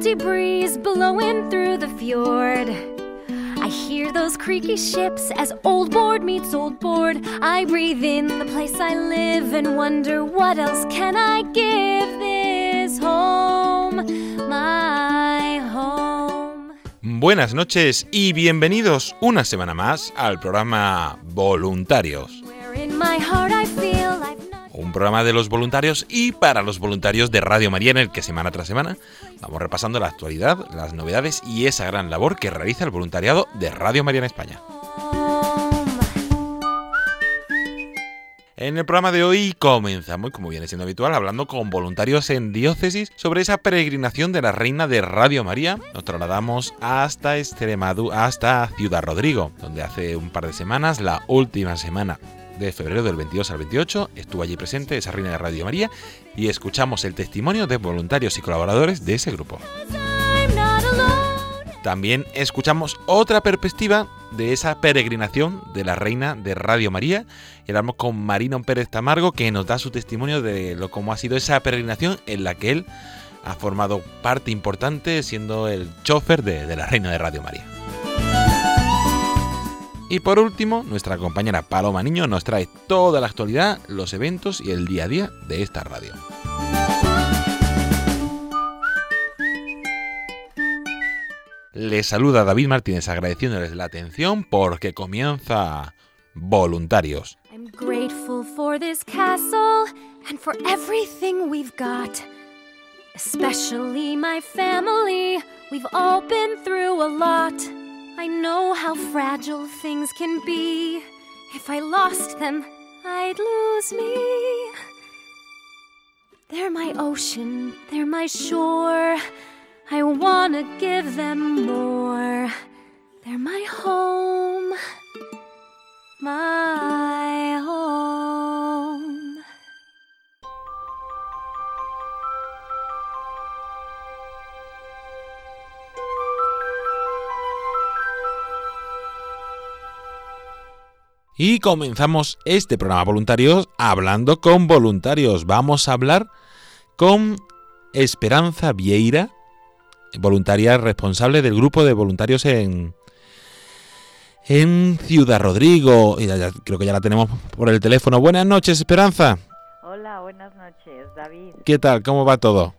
Salty breeze blowing through the fjord. I hear those creaky ships as old board meets old board. I breathe in the place I live and wonder what else can I give this home, my home. Buenas noches y bienvenidos una semana más al programa Voluntarios. Un programa de los voluntarios y para los voluntarios de Radio María en el que semana tras semana vamos repasando la actualidad, las novedades y esa gran labor que realiza el voluntariado de Radio María en España. En el programa de hoy comenzamos, como viene siendo habitual, hablando con voluntarios en diócesis sobre esa peregrinación de la Reina de Radio María. Nos trasladamos hasta Extremadura, hasta Ciudad Rodrigo, donde hace un par de semanas, la última semana de febrero del 22 al 28, estuvo allí presente esa Reina de Radio María y escuchamos el testimonio de voluntarios y colaboradores de ese grupo. También escuchamos otra perspectiva de esa peregrinación de la Reina de Radio María. Y hablamos con Marino Pérez Tamargo, que nos da su testimonio de lo cómo ha sido esa peregrinación en la que él ha formado parte importante siendo el chofer de la Reina de Radio María. Y por último, nuestra compañera Paloma Niño nos trae toda la actualidad, los eventos y el día a día de esta radio. Les saluda David Martínez agradeciéndoles la atención porque comienza Voluntarios. I'm grateful for this castle and for everything we've got. Especially my family. We've all been through a lot. I know how fragile things can be. If I lost them, I'd lose me. They're my ocean, they're my shore. I wanna give them more. They're my home my home. Y comenzamos este programa voluntarios hablando con voluntarios. Vamos a hablar con Esperanza Vieira, voluntaria responsable del grupo de voluntarios en, en Ciudad Rodrigo. Y ya- ya- creo que ya la tenemos por el teléfono. Buenas noches, Esperanza. Hola, buenas noches, David. ¿Qué tal? ¿Cómo va todo?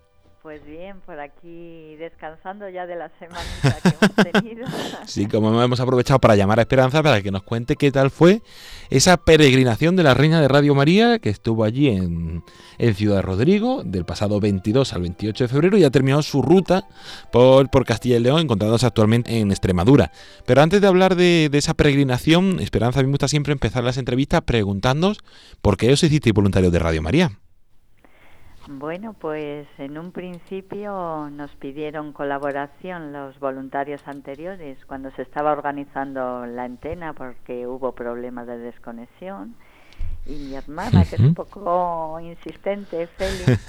Por aquí descansando ya de la semanita que hemos tenido. Sí, como hemos aprovechado para llamar a Esperanza para que nos cuente qué tal fue esa peregrinación de la Reina de Radio María que estuvo allí en, en Ciudad Rodrigo del pasado 22 al 28 de febrero y ha terminado su ruta por, por Castilla y León, encontrándose actualmente en Extremadura. Pero antes de hablar de, esa peregrinación, Esperanza, a mí me gusta siempre empezar las entrevistas preguntándoos por qué os hicisteis voluntarios de Radio María. Bueno, pues en un principio nos pidieron colaboración los voluntarios anteriores cuando se estaba organizando la antena porque hubo problemas de desconexión. Y mi hermana, que es un poco insistente, Félix,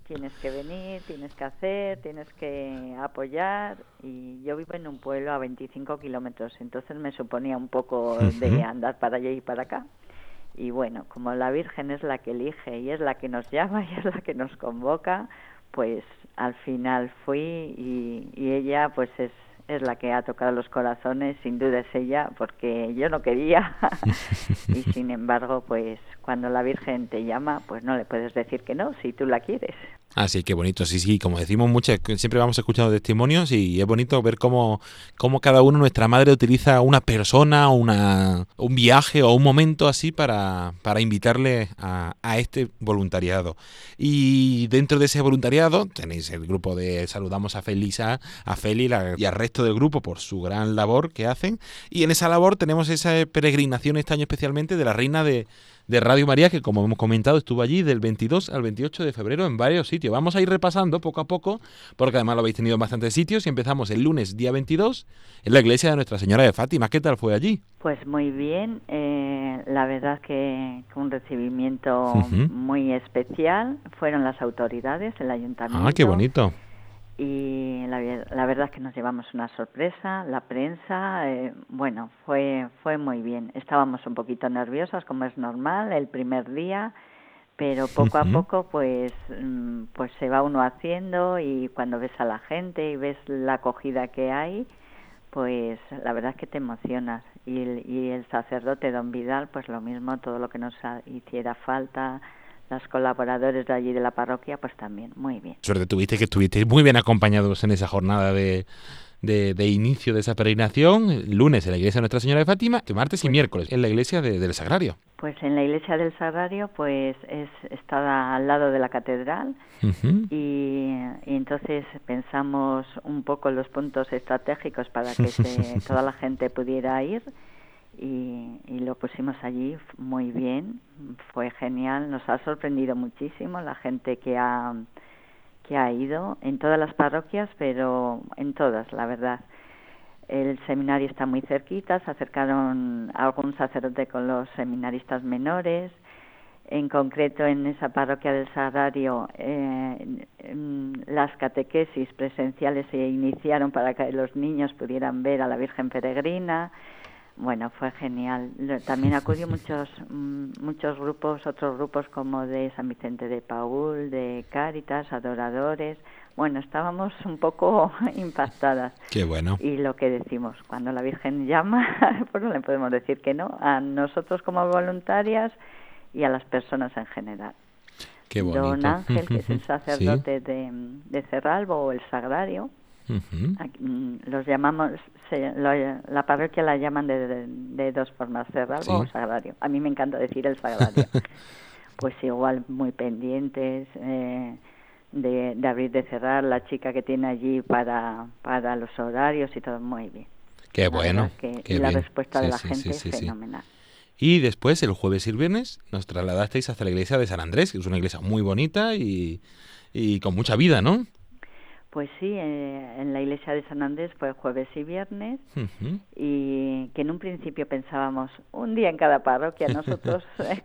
tienes que venir, tienes que hacer, tienes que apoyar. Y yo vivo en un pueblo a 25 kilómetros, entonces me suponía un poco de andar para allá y para acá. Y bueno, como la Virgen es la que elige y es la que nos llama y es la que nos convoca, pues al final fui y, y ella pues es, es la que ha tocado los corazones, sin duda es ella, porque yo no quería y sin embargo, pues cuando la Virgen te llama, pues no le puedes decir que no, si tú la quieres. Así que bonito, sí, sí, como decimos muchas, siempre vamos escuchando testimonios y es bonito ver cómo, cómo cada uno, nuestra madre, utiliza una persona, una, un viaje o un momento así para, para invitarle a, este voluntariado. Y dentro de ese voluntariado tenéis el grupo de Saludamos a Felisa, a Feli y al resto del grupo por su gran labor que hacen. Y en esa labor tenemos esa peregrinación este año especialmente de la Reina de de Radio María, que como hemos comentado estuvo allí del 22 al 28 de febrero en varios sitios. Vamos a ir repasando poco a poco, porque además lo habéis tenido en bastantes sitios y empezamos el lunes día 22 en la iglesia de Nuestra Señora de Fátima. ¿Qué tal fue allí? Pues muy bien, eh, la verdad que un recibimiento muy especial. Fueron las autoridades, el ayuntamiento. Ah, qué bonito y la, la, verdad es que nos llevamos una sorpresa, la prensa, eh, bueno, fue, fue muy bien. Estábamos un poquito nerviosas, como es normal, el primer día, pero poco a poco pues, mm, pues se va uno haciendo y cuando ves a la gente y ves la acogida que hay, pues la verdad es que te emocionas. Y el, y el sacerdote don Vidal, pues lo mismo, todo lo que nos hiciera falta, los colaboradores de allí de la parroquia, pues también, muy bien. Suerte tuviste que estuviste muy bien acompañados en esa jornada de, de, inicio de esa peregrinación, lunes en la iglesia de Nuestra Señora de Fátima, que martes y pues miércoles en la iglesia del Sagrario. Pues en la iglesia del Sagrario, pues es, está al lado de la catedral y, y, entonces pensamos un poco los puntos estratégicos para que se, toda la gente pudiera ir y, lo pusimos allí muy bien, fue genial, nos ha sorprendido muchísimo la gente que ha, que ha ido en todas las parroquias, pero en todas, la verdad. El seminario está muy cerquita, se acercaron algún sacerdote con los seminaristas menores, en concreto en esa parroquia del Sagrario eh, las catequesis presenciales se iniciaron para que los niños pudieran ver a la Virgen Peregrina, bueno, fue genial. También acudió muchos mm, muchos grupos, otros grupos como de San Vicente de Paul, de Cáritas, Adoradores. Bueno, estábamos un poco impactadas. Qué bueno. Y lo que decimos, cuando la Virgen llama, pues no le podemos decir que no, a nosotros como voluntarias y a las personas en general. Qué bonito. Don Ángel, que es el sacerdote de, de Cerralbo o el Sagrario, Mm, los llamamos, la parroquia la llaman de, dos formas, cerrado o sagrario. A mí me encanta decir el sagrario. pues igual muy pendientes eh, de, de, abrir, de cerrar, la chica que tiene allí para, para los horarios y todo muy bien. Qué bueno. y la respuesta de la gente es fenomenal. Y después, el jueves y el viernes, nos trasladasteis hasta la iglesia de San Andrés, que es una iglesia muy bonita y, y con mucha vida, ¿no? Pues sí, eh, en la iglesia de San Andrés fue jueves y viernes y que en un principio pensábamos un día en cada parroquia, nosotros eh,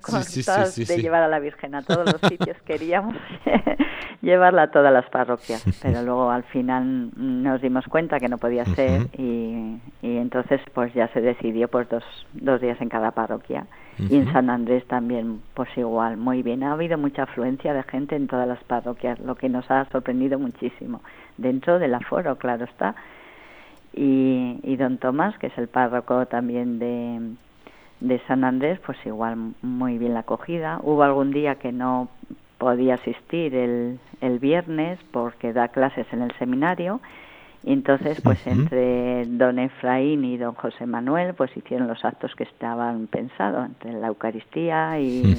de llevar a la Virgen a todos los sitios queríamos llevarla a todas las parroquias, pero luego al final nos dimos cuenta que no podía ser y, y, entonces pues ya se decidió pues dos, dos días en cada parroquia. Y en San Andrés también, pues igual, muy bien. Ha habido mucha afluencia de gente en todas las parroquias, lo que nos ha sorprendido muchísimo, dentro del aforo, claro está. Y, y don Tomás, que es el párroco también de, de San Andrés, pues igual muy bien la acogida. Hubo algún día que no podía asistir el, el viernes porque da clases en el seminario y entonces, pues entre don Efraín y don José Manuel, pues hicieron los actos que estaban pensados, entre la Eucaristía y,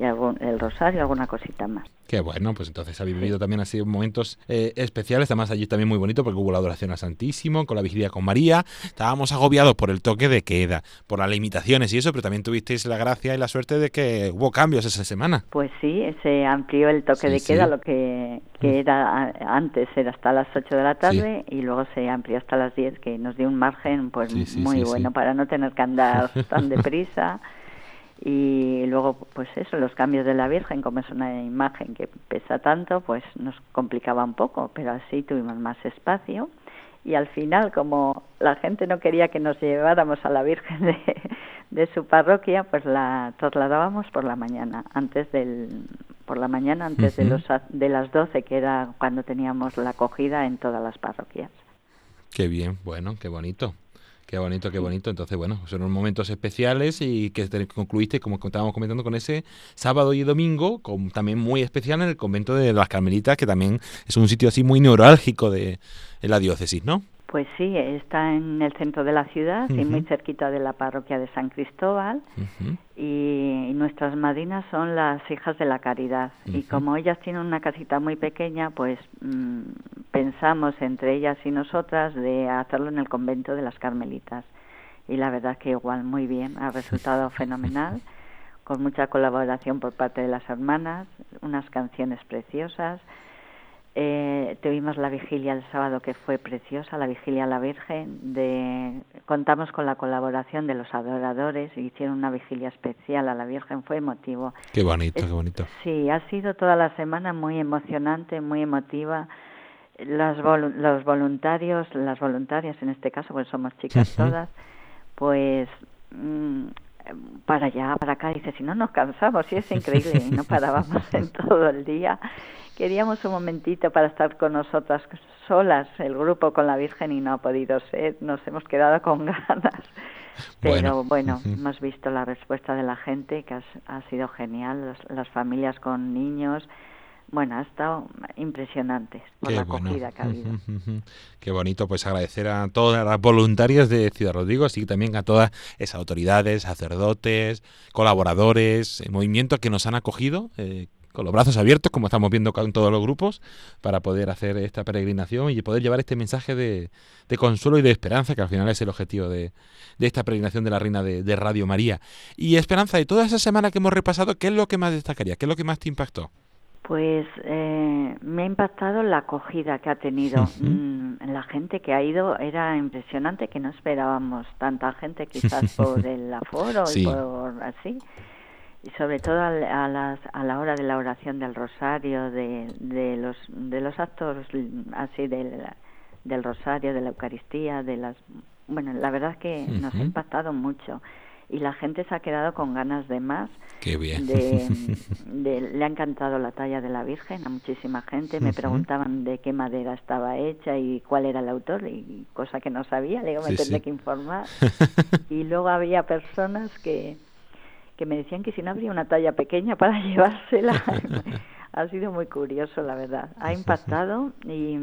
y el rosario, alguna cosita más. Qué bueno, pues entonces ha vivido también así momentos eh, especiales, además allí también muy bonito porque hubo la adoración a Santísimo, con la vigilia con María, estábamos agobiados por el toque de queda, por las limitaciones y eso, pero también tuvisteis la gracia y la suerte de que hubo cambios esa semana. Pues sí, se amplió el toque de queda, lo que, que mm. era antes era hasta las 8 de la tarde y luego se amplió hasta las 10, que nos dio un margen pues muy bueno para no tener que andar tan deprisa y luego pues eso los cambios de la Virgen como es una imagen que pesa tanto pues nos complicaba un poco pero así tuvimos más espacio. Y al final como la gente no quería que nos lleváramos a la Virgen de, de su parroquia pues la trasladábamos por la mañana antes del por la mañana antes de los de las 12 que era cuando teníamos la acogida en todas las parroquias. Qué bien, bueno, qué bonito. Qué bonito, qué bonito. Entonces, bueno, son unos momentos especiales y que concluiste, como estábamos comentando, con ese sábado y domingo, con, también muy especial en el convento de las Carmelitas, que también es un sitio así muy neurálgico de, la diócesis, ¿no? Pues sí, está en el centro de la ciudad y muy cerquita de la parroquia de San Cristóbal. y, nuestras madrinas son las hijas de la caridad. Y como ellas tienen una casita muy pequeña, pues mm, pensamos entre ellas y nosotras de hacerlo en el convento de las Carmelitas. Y la verdad que igual muy bien, ha resultado fenomenal, con mucha colaboración por parte de las hermanas, unas canciones preciosas eh, tuvimos la vigilia el sábado que fue preciosa, la vigilia a la Virgen. De, contamos con la colaboración de los adoradores y hicieron una vigilia especial a la Virgen, fue emotivo. Qué bonito, qué bonito. Sí, ha sido toda la semana muy emocionante, muy emotiva. Los, los voluntarios, las voluntarias en este caso, pues somos chicas todas, pues mm, para allá, para acá, dice, si no nos cansamos, y es increíble, y no parábamos en todo el día. Queríamos un momentito para estar con nosotras solas, el grupo con la Virgen, y no ha podido ser, nos hemos quedado con ganas. Pero bueno, hemos visto la respuesta de la gente, que ha, sido genial, las, familias con niños, bueno, ha estado impresionante por la acogida que ha habido. Qué bonito, pues agradecer a todas las voluntarias de Ciudad Rodrigo, así también a todas esas autoridades, sacerdotes, colaboradores, movimientos que nos han acogido, eh, con los brazos abiertos, como estamos viendo con todos los grupos, para poder hacer esta peregrinación y poder llevar este mensaje de, consuelo y de esperanza, que al final es el objetivo de, esta peregrinación de la Reina de, Radio María. Y Esperanza, de toda esa semana que hemos repasado, ¿qué es lo que más destacaría? ¿Qué es lo que más te impactó? Pues eh, me ha impactado la acogida que ha tenido. Mm, la gente que ha ido era impresionante, que no esperábamos tanta gente quizás por el aforo y por así. Y sobre todo a, las, a la hora de la oración del rosario, de, de los de los actos así del, del rosario, de la Eucaristía, de las bueno, la verdad es que nos ha impactado mucho y la gente se ha quedado con ganas de más. Qué bien. le ha encantado la talla de la Virgen a muchísima gente. Me preguntaban de qué madera estaba hecha y cuál era el autor, y cosa que no sabía. Le digo, me tendré que informar. y luego había personas que, que me decían que si no habría una talla pequeña para llevársela. ha sido muy curioso, la verdad. Ha impactado y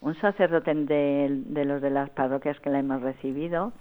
un sacerdote de, de los de las parroquias que la hemos recibido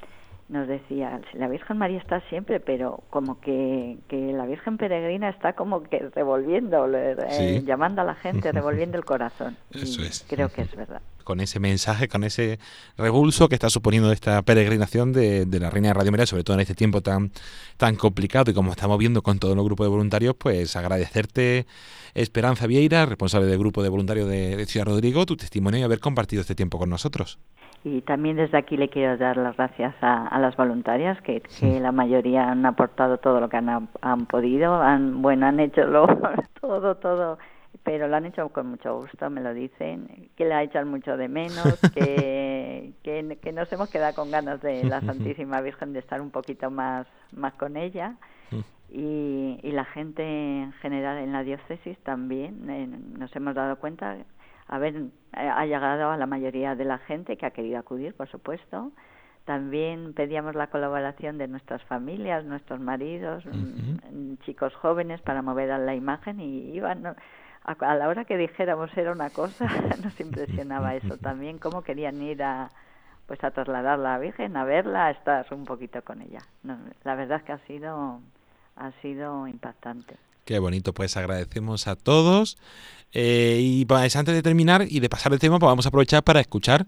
nos decía, la Virgen María está siempre, pero como que, que la Virgen Peregrina está como que revolviendo, eh, llamando a la gente, revolviendo el corazón. Eso es. Creo que es verdad. Con ese mensaje, con ese revulso que está suponiendo esta peregrinación de, de la Reina de Radio María, sobre todo en este tiempo tan, tan complicado y como estamos viendo con todo el grupo de voluntarios, pues agradecerte, Esperanza Vieira, responsable del grupo de voluntarios de, de Ciudad Rodrigo, tu testimonio y haber compartido este tiempo con nosotros. Y también desde aquí le quiero dar las gracias a, las voluntarias, que, la mayoría han aportado todo lo que han, han podido, han, bueno, han hecho lo, todo, todo, pero lo han hecho con mucho gusto, me lo dicen, que la echan mucho de menos, que, que, que nos hemos quedado con ganas de la Santísima Virgen de estar un poquito más, más con ella. Y, y la gente en general en la diócesis también eh, nos hemos dado cuenta haber eh, ha llegado a la mayoría de la gente que ha querido acudir, por supuesto. También pedíamos la colaboración de nuestras familias, nuestros maridos, mm, chicos jóvenes para mover a la imagen y iban a, la hora que dijéramos era una cosa, nos impresionaba eso también, cómo querían ir a pues a trasladar a la Virgen, a verla, a estar un poquito con ella. la verdad es que ha sido ha sido impactante. Qué bonito, pues agradecemos a todos. Eh, y pues, antes de terminar y de pasar el tema, pues vamos a aprovechar para escuchar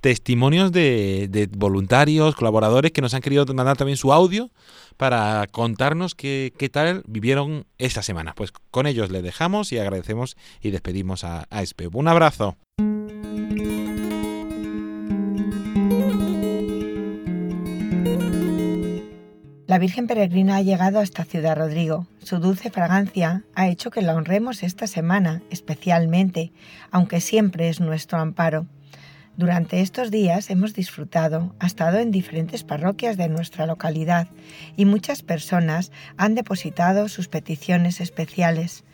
testimonios de, voluntarios, colaboradores que nos han querido mandar también su audio para contarnos qué, tal vivieron esta semana. Pues con ellos les dejamos y agradecemos y despedimos a, a Un abrazo. La Virgen Peregrina ha llegado hasta Ciudad Rodrigo. Su dulce fragancia ha hecho que la honremos esta semana especialmente, aunque siempre es nuestro amparo. Durante estos días hemos disfrutado, ha estado en diferentes parroquias de nuestra localidad y muchas personas han depositado sus peticiones especiales.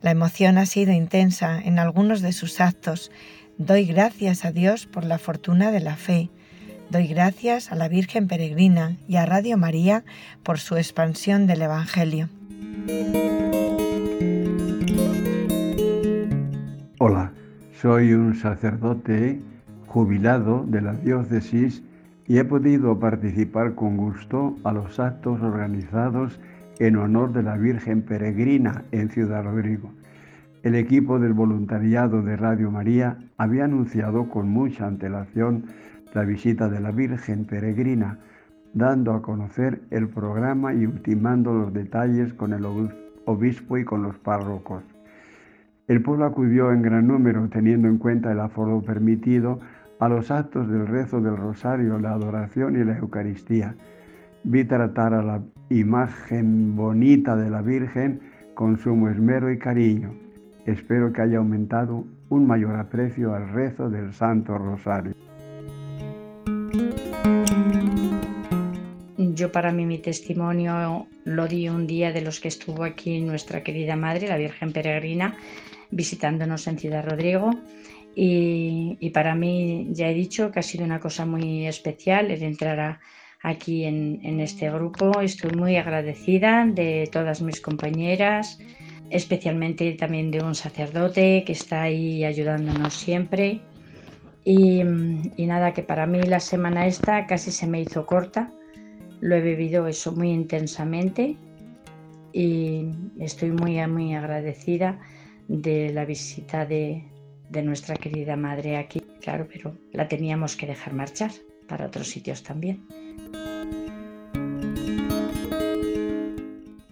La emoción ha sido intensa en algunos de sus actos, Doy gracias a Dios por la fortuna de la fe. Doy gracias a la Virgen Peregrina y a Radio María por su expansión del Evangelio. Hola, soy un sacerdote jubilado de la diócesis y he podido participar con gusto a los actos organizados en honor de la Virgen Peregrina en Ciudad Rodrigo. El equipo del voluntariado de Radio María había anunciado con mucha antelación la visita de la Virgen Peregrina, dando a conocer el programa y ultimando los detalles con el obispo y con los párrocos. El pueblo acudió en gran número, teniendo en cuenta el aforo permitido, a los actos del rezo del rosario, la adoración y la Eucaristía. Vi tratar a la imagen bonita de la Virgen con sumo esmero y cariño. Espero que haya aumentado un mayor aprecio al rezo del Santo Rosario. Yo para mí mi testimonio lo di un día de los que estuvo aquí nuestra querida madre, la Virgen Peregrina, visitándonos en Ciudad Rodrigo. Y, para mí ya he dicho que ha sido una cosa muy especial el entrar aquí en, este grupo. Estoy muy agradecida de todas mis compañeras, especialmente también de un sacerdote que está ahí ayudándonos siempre. Y, y, nada, que para mí la semana esta casi se me hizo corta. Lo he vivido eso muy intensamente y estoy muy, muy agradecida de la visita de, de nuestra querida madre aquí, claro, pero la teníamos que dejar marchar para otros sitios también.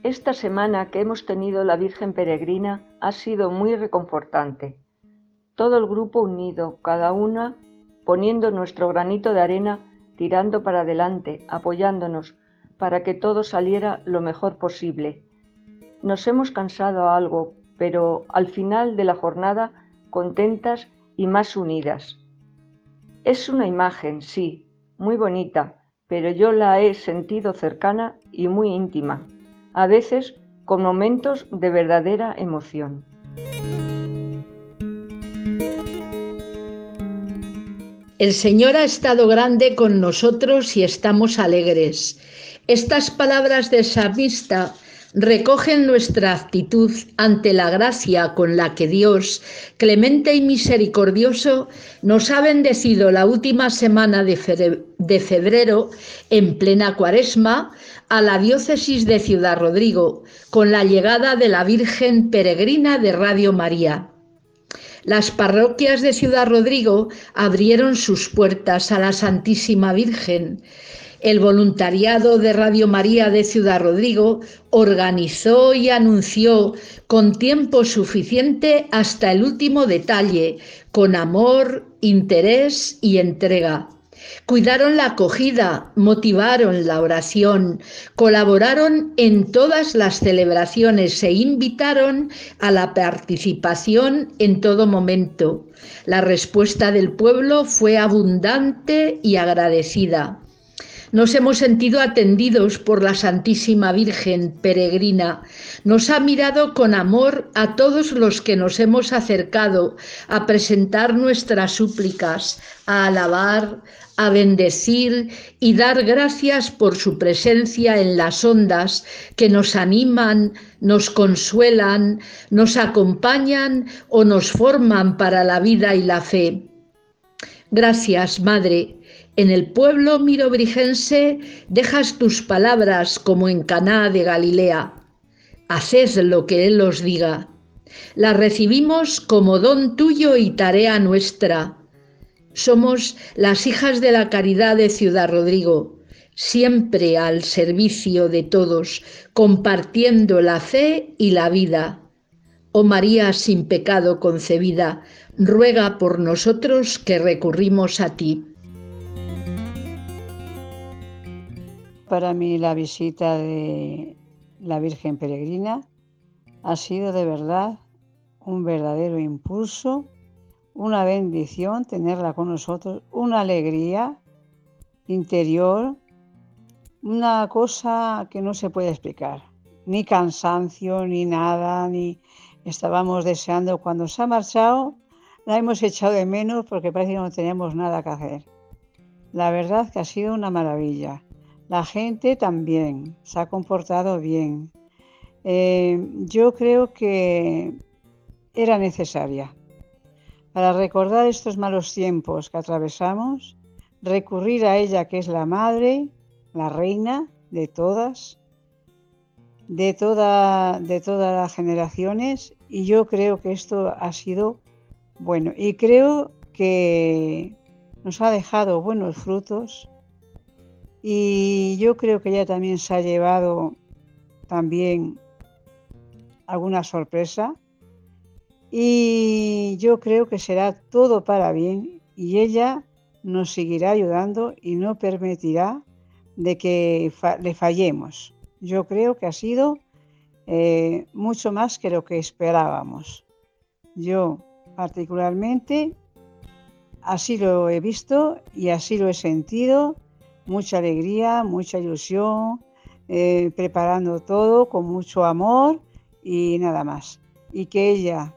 Esta semana que hemos tenido la Virgen Peregrina ha sido muy reconfortante. Todo el grupo unido, cada una poniendo nuestro granito de arena, tirando para adelante, apoyándonos, para que todo saliera lo mejor posible. Nos hemos cansado algo, pero al final de la jornada contentas y más unidas. Es una imagen, sí, muy bonita, pero yo la he sentido cercana y muy íntima, a veces con momentos de verdadera emoción. El Señor ha estado grande con nosotros y estamos alegres. Estas palabras de salmista recogen nuestra actitud ante la gracia con la que Dios, clemente y misericordioso, nos ha bendecido la última semana de febrero, en plena cuaresma, a la diócesis de Ciudad Rodrigo, con la llegada de la Virgen Peregrina de Radio María. Las parroquias de Ciudad Rodrigo abrieron sus puertas a la Santísima Virgen el voluntariado de Radio María de Ciudad Rodrigo organizó y anunció con tiempo suficiente hasta el último detalle, con amor, interés y entrega. Cuidaron la acogida, motivaron la oración, colaboraron en todas las celebraciones e invitaron a la participación en todo momento. La respuesta del pueblo fue abundante y agradecida. Nos hemos sentido atendidos por la Santísima Virgen peregrina. Nos ha mirado con amor a todos los que nos hemos acercado a presentar nuestras súplicas, a alabar, a bendecir y dar gracias por su presencia en las ondas que nos animan, nos consuelan, nos acompañan o nos forman para la vida y la fe. Gracias, Madre, en el pueblo mirobrigense dejas tus palabras como en Caná de Galilea. Haced lo que Él os diga. Las recibimos como don tuyo y tarea nuestra. Somos las hijas de la caridad de Ciudad Rodrigo, siempre al servicio de todos, compartiendo la fe y la vida. Oh María sin pecado concebida, ruega por nosotros que recurrimos a ti. Para mí la visita de la Virgen Peregrina ha sido de verdad un verdadero impulso, una bendición tenerla con nosotros, una alegría interior, una cosa que no se puede explicar, ni cansancio, ni nada, ni estábamos deseando cuando se ha marchado, la hemos echado de menos porque parece que no teníamos nada que hacer. La verdad que ha sido una maravilla. La gente también se ha comportado bien. Eh, yo creo que era necesaria. Para recordar estos malos tiempos que atravesamos, recurrir a ella que es la madre, la reina de todas, de, toda, de todas las generaciones, y yo creo que esto ha sido bueno. Y creo que nos ha dejado buenos frutos y yo creo que ella también se ha llevado también alguna sorpresa y yo creo que será todo para bien y ella nos seguirá ayudando y no permitirá de que le fallemos. Yo creo que ha sido eh, mucho más que lo que esperábamos. Yo particularmente así lo he visto y así lo he sentido. Mucha alegría, mucha ilusión, eh, preparando todo con mucho amor y nada más. Y que ella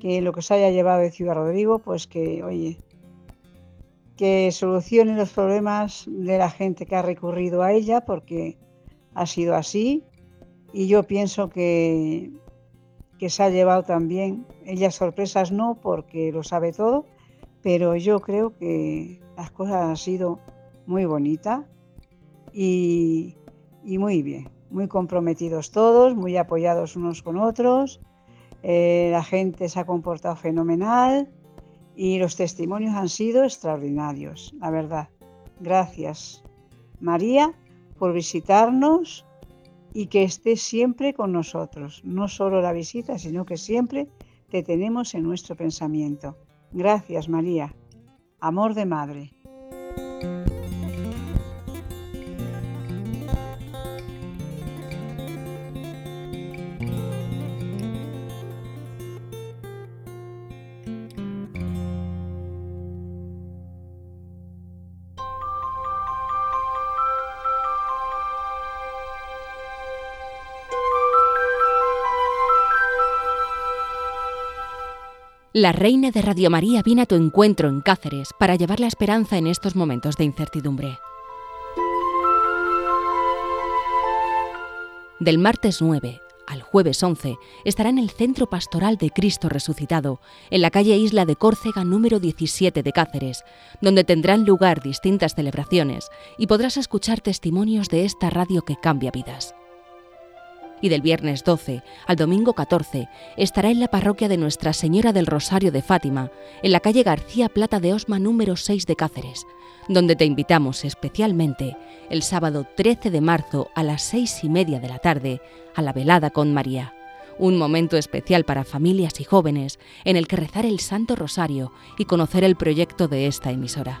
que lo que se haya llevado de Ciudad Rodrigo, pues que, oye, que solucione los problemas de la gente que ha recurrido a ella, porque ha sido así. Y yo pienso que, que se ha llevado también, ella sorpresas no, porque lo sabe todo, pero yo creo que las cosas han sido muy bonitas y, y muy bien, muy comprometidos todos, muy apoyados unos con otros eh, la gente se ha comportado fenomenal y los testimonios han sido extraordinarios, la verdad. Gracias, María, por visitarnos y que estés siempre con nosotros. No solo la visita, sino que siempre te tenemos en nuestro pensamiento. Gracias, María. Amor de madre. La reina de Radio María viene a tu encuentro en Cáceres para llevar la esperanza en estos momentos de incertidumbre. Del martes 9 al jueves 11 estará en el Centro Pastoral de Cristo Resucitado, en la calle Isla de Córcega número 17 de Cáceres, donde tendrán lugar distintas celebraciones y podrás escuchar testimonios de esta radio que cambia vidas y del viernes 12 al domingo 14 estará en la parroquia de Nuestra Señora del Rosario de Fátima, en la calle García Plata de Osma número 6 de Cáceres, donde te invitamos especialmente el sábado 13 de marzo a las seis y media de la tarde a la velada con María. Un momento especial para familias y jóvenes en el que rezar el Santo Rosario y conocer el proyecto de esta emisora.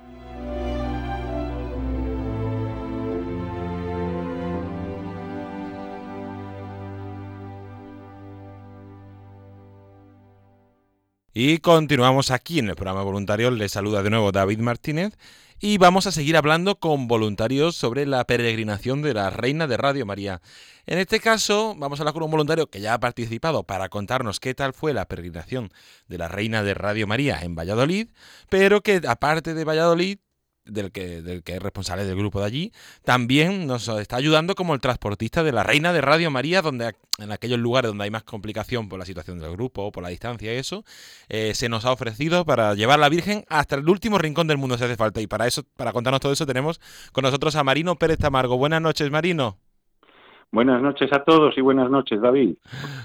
Y continuamos aquí en el programa voluntario. Les saluda de nuevo David Martínez y vamos a seguir hablando con voluntarios sobre la peregrinación de la Reina de Radio María. En este caso, vamos a hablar con un voluntario que ya ha participado para contarnos qué tal fue la peregrinación de la Reina de Radio María en Valladolid, pero que aparte de Valladolid del que, del que es responsable del grupo de allí, también nos está ayudando como el transportista de la Reina de Radio María, donde en aquellos lugares donde hay más complicación por la situación del grupo, por la distancia y eso, eh, se nos ha ofrecido para llevar a la Virgen hasta el último rincón del mundo si hace falta. Y para eso, para contarnos todo eso, tenemos con nosotros a Marino Pérez Tamargo. Buenas noches, Marino. Buenas noches a todos y buenas noches, David.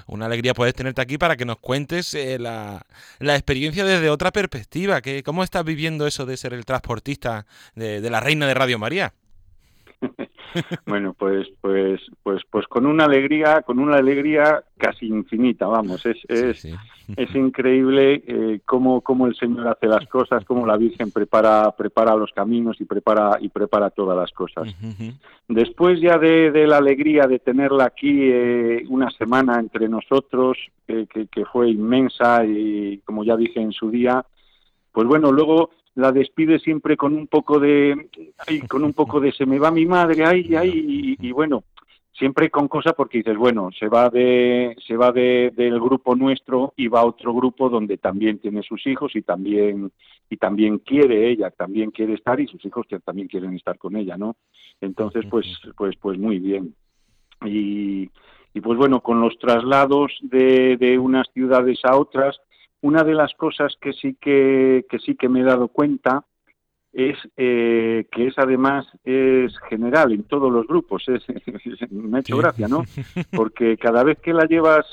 Una alegría poder tenerte aquí para que nos cuentes eh, la, experiencia desde otra perspectiva. Que, ¿Cómo estás viviendo eso de ser el transportista de, la reina de Radio María? bueno, pues, pues, pues, pues con una alegría, con una alegría casi infinita, vamos, es, es, es increíble eh, cómo, cómo el Señor hace las cosas, cómo la Virgen prepara, prepara los caminos y prepara, y prepara todas las cosas. Después ya de, de, la alegría de tenerla aquí eh, una semana entre nosotros, que, que fue inmensa y como ya dije en su día, pues bueno, luego la despide siempre con un poco de, ay, con un poco de se me va mi madre, ay, ay, y, bueno, siempre con cosas porque dices, bueno, se va de, se va de, del grupo nuestro y va a otro grupo donde también tiene sus hijos y también, y también quiere ella, también quiere estar y sus hijos también quieren estar con ella, ¿no? Entonces, pues, pues, pues muy bien. Y, y pues bueno, con los traslados de, de unas ciudades a otras, una de las cosas que sí que, que sí que me he dado cuenta es eh, que es además es general en todos los grupos. Es, me ha hecho gracia, ¿no? Porque cada vez que la llevas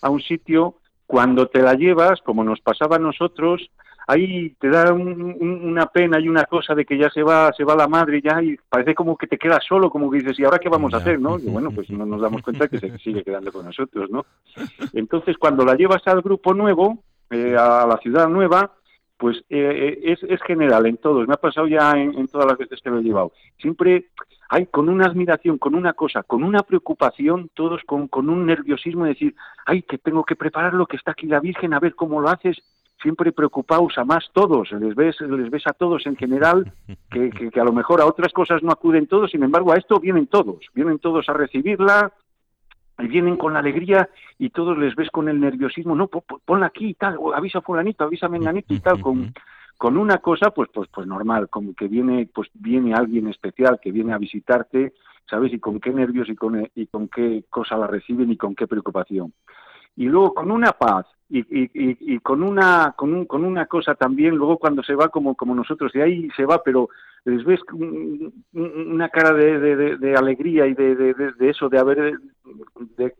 a un sitio, cuando te la llevas, como nos pasaba a nosotros, ahí te da una pena y una cosa de que ya se va se va la madre ya y parece como que te quedas solo, como que dices, ¿y ahora qué vamos a hacer? ¿no? Y bueno, pues no nos damos cuenta que se sigue quedando con nosotros, ¿no? Entonces, cuando la llevas al grupo nuevo, eh, a la ciudad nueva, pues eh, eh, es, es, general en todos. Me ha pasado ya en, todas las veces que lo he llevado. Siempre hay con una admiración, con una cosa, con una preocupación, todos con, con un nerviosismo de decir, ay, que tengo que preparar lo que está aquí la Virgen, a ver cómo lo haces. Siempre preocupados a más todos, les ves, les ves a todos en general, que, que, que a lo mejor a otras cosas no acuden todos, sin embargo a esto vienen todos, vienen todos a recibirla, y vienen con la alegría y todos les ves con el nerviosismo, no, ponla aquí y tal, avisa a fulanito, avisa a menganito y tal, con, con una cosa pues pues pues normal, como que viene pues viene alguien especial que viene a visitarte, ¿sabes? Y con qué nervios y con y con qué cosa la reciben y con qué preocupación. Y luego con una paz y, y, y, con una con, un, con una cosa también luego cuando se va como como nosotros de ahí se va pero les ves una cara de, de, alegría y de, de, eso, de haber, de,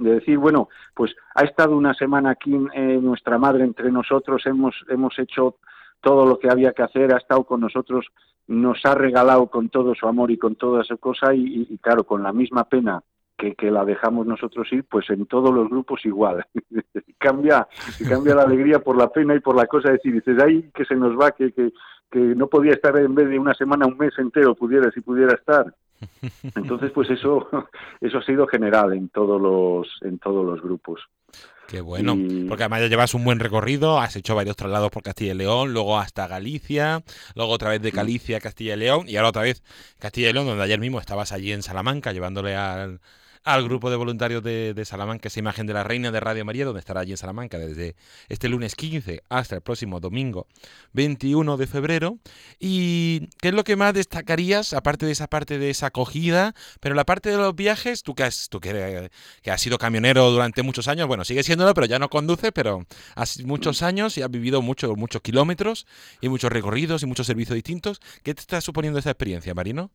decir, bueno, pues ha estado una semana aquí eh, nuestra madre entre nosotros, hemos, hemos hecho todo lo que había que hacer, ha estado con nosotros, nos ha regalado con todo su amor y con toda esa cosa y, claro, con la misma pena que, que, la dejamos nosotros ir, pues en todos los grupos igual. cambia, cambia la alegría por la pena y por la cosa de decir, dices, ay, que se nos va, que, que no podía estar en vez de una semana, un mes entero, pudiera, si pudiera estar. Entonces, pues eso, eso ha sido general en todos los, en todos los grupos. Qué bueno, porque además ya llevas un buen recorrido, has hecho varios traslados por Castilla y León, luego hasta Galicia, luego otra vez de Galicia a Castilla y León y ahora otra vez Castilla y León, donde ayer mismo estabas allí en Salamanca llevándole al, al grupo de voluntarios de, Salamanca, esa imagen de la Reina de Radio María, donde estará allí en Salamanca desde este lunes 15 hasta el próximo domingo 21 de febrero. ¿Y qué es lo que más destacarías, aparte de esa parte de esa acogida, pero la parte de los viajes, tú que has, tú que, que has sido camionero durante muchos años, bueno, sigue siéndolo, pero ya no conduce, pero has muchos años y has vivido muchos muchos kilómetros y muchos recorridos y muchos servicios distintos. ¿Qué te está suponiendo esa experiencia, Marino?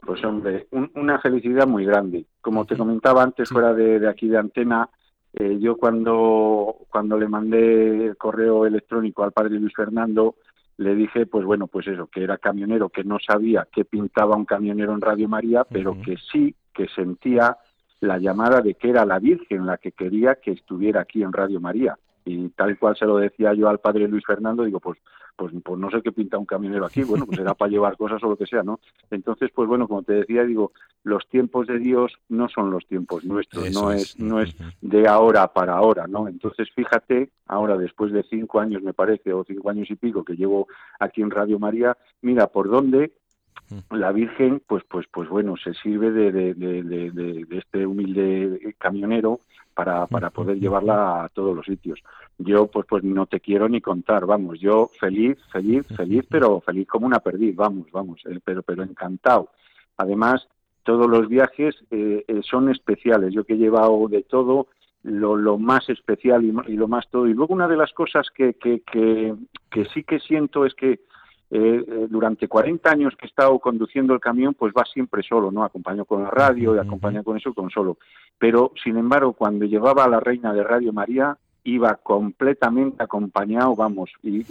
Pues hombre, una felicidad muy grande. Como te comentaba antes, fuera de, aquí de antena, eh, yo cuando, cuando le mandé el correo electrónico al padre Luis Fernando, le dije, pues bueno, pues eso, que era camionero, que no sabía qué pintaba un camionero en Radio María, pero que sí que sentía la llamada de que era la Virgen la que quería que estuviera aquí en Radio María. Y tal cual se lo decía yo al padre Luis Fernando, digo, pues pues, pues no sé qué pinta un camionero aquí, bueno, pues será para llevar cosas o lo que sea, ¿no? Entonces, pues bueno, como te decía, digo, los tiempos de Dios no son los tiempos nuestros, no es, no es de ahora para ahora, ¿no? Entonces, fíjate, ahora después de cinco años, me parece, o cinco años y pico que llevo aquí en Radio María, mira por dónde la Virgen, pues, pues, pues bueno, se sirve de, de, de, de este humilde camionero para, para poder llevarla a todos los sitios. Yo, pues, pues no te quiero ni contar, vamos, yo feliz, feliz, feliz, pero feliz como una perdiz, vamos, vamos, eh, pero, pero encantado. Además, todos los viajes eh, eh, son especiales. Yo que he llevado de todo, lo, lo más especial y, y, lo más todo. Y luego una de las cosas que, que, que, que sí que siento es que eh, eh, durante 40 años que he estado conduciendo el camión, pues va siempre solo, ¿no? Acompaño con la radio y acompaño con eso con solo. Pero, sin embargo, cuando llevaba a la reina de Radio María, iba completamente acompañado, vamos, y,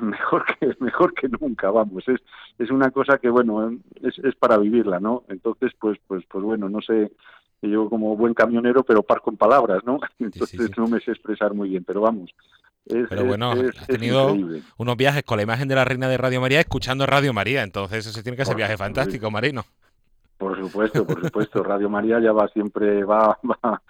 mejor que mejor que nunca, vamos. Es, es una cosa que, bueno, es, es para vivirla, ¿no? Entonces, pues, pues, pues bueno, no sé, yo como buen camionero, pero par con palabras, ¿no? Entonces no me sé expresar muy bien, pero vamos. Pero bueno, has tenido unos viajes con la imagen de la reina de Radio María escuchando Radio María, entonces ese tiene que ser viaje fantástico, Marino. Por supuesto, por supuesto. Radio María ya va siempre, va, va,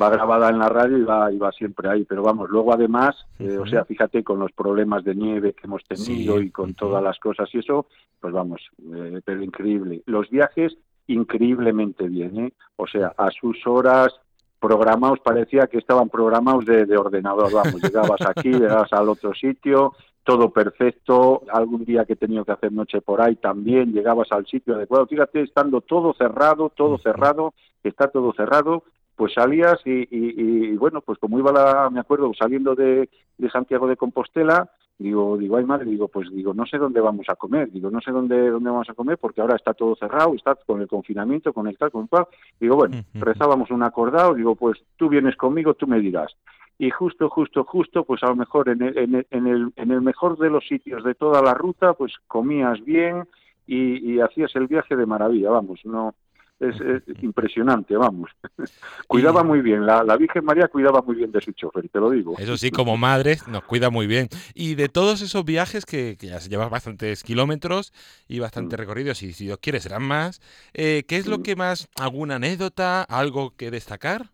va, grabada en la radio y va, y va siempre ahí. Pero vamos, luego además, eh, o sea, fíjate con los problemas de nieve que hemos tenido y con todas las cosas y eso, pues vamos, eh, pero increíble. Los viajes increíblemente bien, ¿eh? O sea, a sus horas programados, parecía que estaban programados de, de ordenador, vamos, llegabas aquí, llegabas al otro sitio, todo perfecto, algún día que he tenido que hacer noche por ahí también, llegabas al sitio adecuado, fíjate, estando todo cerrado, todo cerrado, está todo cerrado, pues salías y, bueno, pues como iba la, me acuerdo, saliendo de, de, Santiago de Compostela, digo, digo, ay madre, digo, pues digo, no sé dónde vamos a comer, digo, no sé dónde, dónde vamos a comer porque ahora está todo cerrado, está con el confinamiento, con el tal, con el cual, digo, bueno, rezábamos un acordado, digo, pues tú vienes conmigo, tú me dirás y justo, justo, justo, pues a lo mejor en el, en el, en el, mejor de los sitios de toda la ruta, pues comías bien y, hacías el viaje de maravilla, vamos, no es, impresionante, vamos. cuidaba muy bien, la, la, Virgen María cuidaba muy bien de su chofer, te lo digo. Eso sí, como madre nos cuida muy bien. Y de todos esos viajes que, ya se llevan bastantes kilómetros y bastante mm. recorridos, y si Dios quiere serán más, eh, ¿qué es lo mm. que más, alguna anécdota, algo que destacar?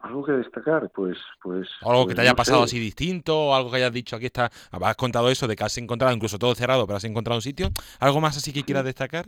Algo que destacar, pues, pues. Algo que te haya pasado así distinto, algo que hayas dicho aquí está. Has contado eso de que has encontrado incluso todo cerrado, pero has encontrado un sitio. ¿Algo más así que quieras destacar?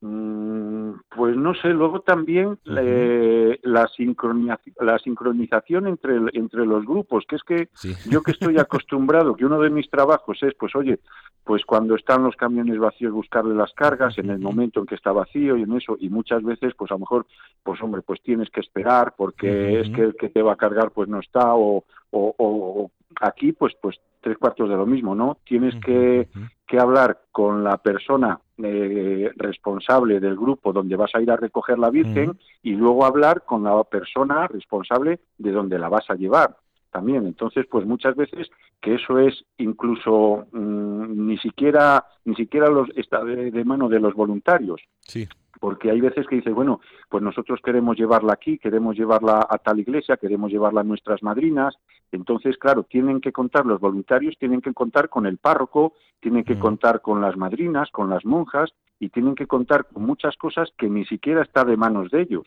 Mm, pues no sé, luego también eh, la, sincronización, la sincronización entre, entre los grupos, que es que yo que estoy acostumbrado, que uno de mis trabajos es, pues oye, pues cuando están los camiones vacíos buscarle las cargas en el momento en que está vacío y en eso, y muchas veces, pues a lo mejor, pues hombre, pues tienes que esperar porque es que el que te va a cargar pues no está o, o, o aquí pues pues tres cuartos de lo mismo, ¿no? Tienes que, que hablar con la persona eh, responsable del grupo donde vas a ir a recoger la Virgen y luego hablar con la persona responsable de donde la vas a llevar también. Entonces, pues muchas veces que eso es incluso mm, ni siquiera ni siquiera los está de, de, mano de los voluntarios. Sí porque hay veces que dices, bueno, pues nosotros queremos llevarla aquí, queremos llevarla a tal iglesia, queremos llevarla a nuestras madrinas, entonces, claro, tienen que contar los voluntarios, tienen que contar con el párroco, tienen que mm. contar con las madrinas, con las monjas, y tienen que contar con muchas cosas que ni siquiera está de manos de ellos.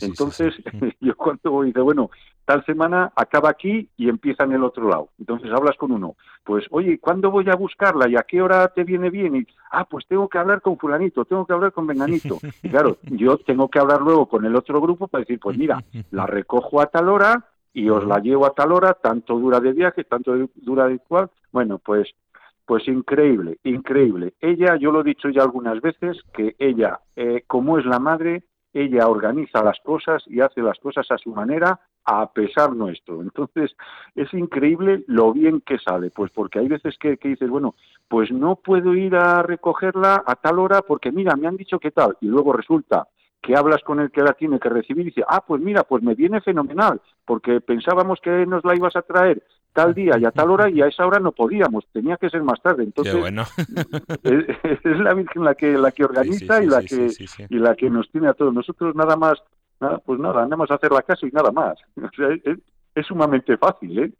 Entonces, yo cuando voy de, bueno, tal semana acaba aquí y empieza en el otro lado. Entonces hablas con uno, pues, oye, ¿cuándo voy a buscarla y a qué hora te viene bien? Y, ah, pues tengo que hablar con fulanito, tengo que hablar con venganito. Y claro, yo tengo que hablar luego con el otro grupo para decir, pues mira, la recojo a tal hora y os la llevo a tal hora, tanto dura de viaje, tanto dura de cual. Bueno, pues pues increíble, increíble. Ella, yo lo he dicho ya algunas veces, que ella, eh, como es la madre, ella organiza las cosas y hace las cosas a su manera, a pesar nuestro. Entonces, es increíble lo bien que sale, pues porque hay veces que, que, dices, bueno, pues no puedo ir a recogerla a tal hora porque mira, me han dicho que tal, y luego resulta que hablas con el que la tiene que recibir y dice, ah, pues mira, pues me viene fenomenal, porque pensábamos que nos la ibas a traer tal día y a tal hora y a esa hora no podíamos, tenía que ser más tarde. Entonces es, la Virgen la que la que organiza y la que y la que nos tiene a todos. Nosotros nada más, nada, pues nada, andamos a hacer la casa y nada más. es, sumamente fácil, ¿eh?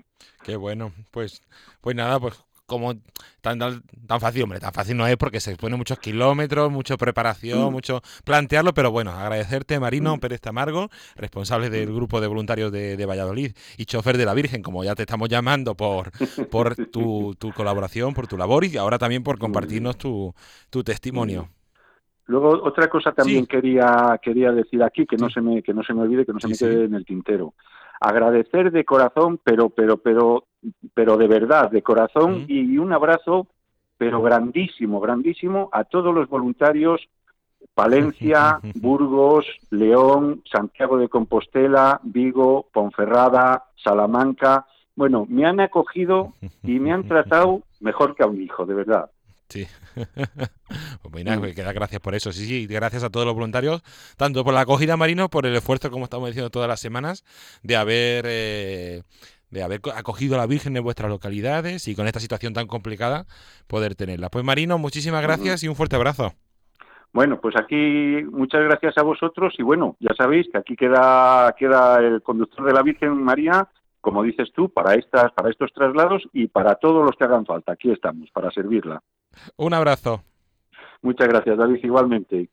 Qué bueno, pues pues nada, pues como tan, tan, fácil, hombre, tan fácil no es porque se pone muchos kilómetros, mucha preparación, mm. mucho plantearlo, pero bueno, agradecerte Marino mm. Pérez Tamargo, responsable del grupo de voluntarios de, Valladolid y chofer de la Virgen, como ya te estamos llamando por, por tu, colaboración, por tu labor y ahora también por compartirnos tu, tu testimonio. Luego otra cosa también quería quería decir aquí que no se me que no se me olvide que no se me quede en el tintero agradecer de corazón, pero, pero, pero, pero de verdad, de corazón, y un abrazo, pero grandísimo, grandísimo, a todos los voluntarios, Palencia, Burgos, León, Santiago de Compostela, Vigo, Ponferrada, Salamanca. Bueno, me han acogido y me han tratado mejor que a un hijo, de verdad. Sí. pues bueno, pues queda gracias por eso. Sí, sí, gracias a todos los voluntarios, tanto por la acogida marino, por el esfuerzo, como estamos diciendo todas las semanas, de haber eh, de haber acogido a la Virgen en vuestras localidades y con esta situación tan complicada poder tenerla. Pues Marino, muchísimas gracias y un fuerte abrazo. Bueno, pues aquí muchas gracias a vosotros y bueno, ya sabéis que aquí queda queda el conductor de la Virgen María, como dices tú, para estas para estos traslados y para todos los que hagan falta. Aquí estamos para servirla. Un abrazo. Muchas gracias, David, igualmente.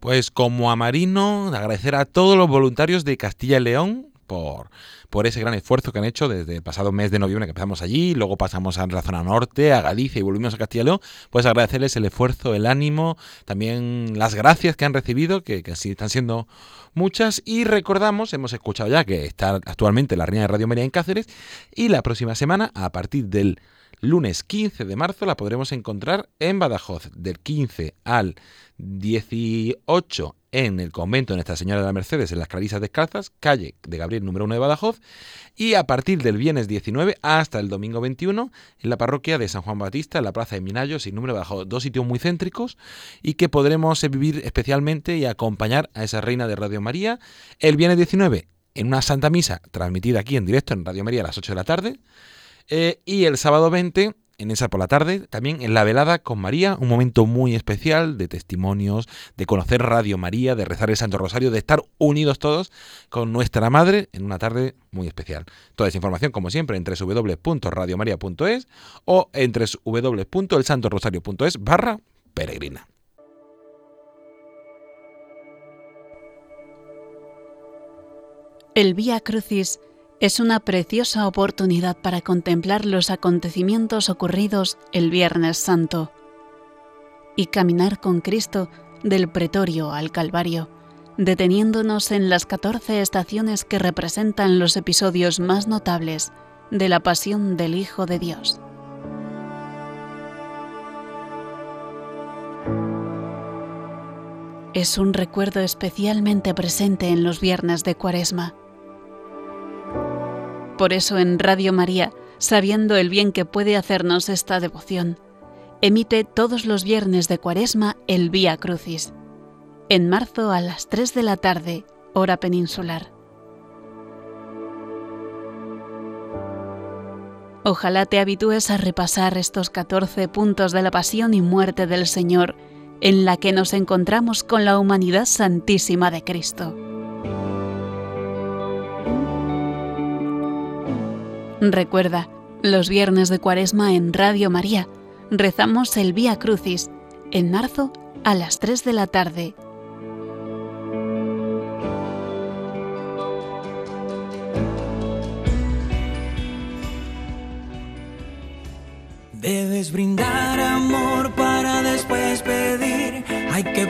Pues como a Marino, agradecer a todos los voluntarios de Castilla y León por, por ese gran esfuerzo que han hecho desde el pasado mes de noviembre que empezamos allí, luego pasamos a la zona norte, a Galicia y volvimos a Castilla y León, pues agradecerles el esfuerzo, el ánimo, también las gracias que han recibido, que, que sí están siendo muchas, y recordamos, hemos escuchado ya que está actualmente la Reina de Radio María en Cáceres, y la próxima semana, a partir del lunes 15 de marzo la podremos encontrar en Badajoz, del 15 al 18 en el convento de Nuestra Señora de la Mercedes, en las Clarisas Descalzas, calle de Gabriel número 1 de Badajoz, y a partir del viernes 19 hasta el domingo 21 en la parroquia de San Juan Batista, en la Plaza de Minayo, sin número de Badajoz. Dos sitios muy céntricos y que podremos vivir especialmente y acompañar a esa reina de Radio María el viernes 19 en una Santa Misa transmitida aquí en directo en Radio María a las 8 de la tarde. Eh, y el sábado 20 en esa por la tarde, también en la velada con María, un momento muy especial de testimonios, de conocer Radio María, de rezar el Santo Rosario, de estar unidos todos con nuestra Madre en una tarde muy especial. Toda esa información, como siempre, en www.radiomaria.es o en www.elsantorosario.es barra peregrina. El Vía Crucis es una preciosa oportunidad para contemplar los acontecimientos ocurridos el Viernes Santo y caminar con Cristo del pretorio al Calvario, deteniéndonos en las 14 estaciones que representan los episodios más notables de la pasión del Hijo de Dios. Es un recuerdo especialmente presente en los viernes de Cuaresma por eso en Radio María, sabiendo el bien que puede hacernos esta devoción, emite todos los viernes de Cuaresma el Vía Crucis, en marzo a las 3 de la tarde, hora peninsular. Ojalá te habitúes a repasar estos 14 puntos de la pasión y muerte del Señor, en la que nos encontramos con la humanidad santísima de Cristo. Recuerda, los viernes de Cuaresma en Radio María rezamos el Vía Crucis en marzo a las 3 de la tarde. Debes brindar amor para después pedir. Hay que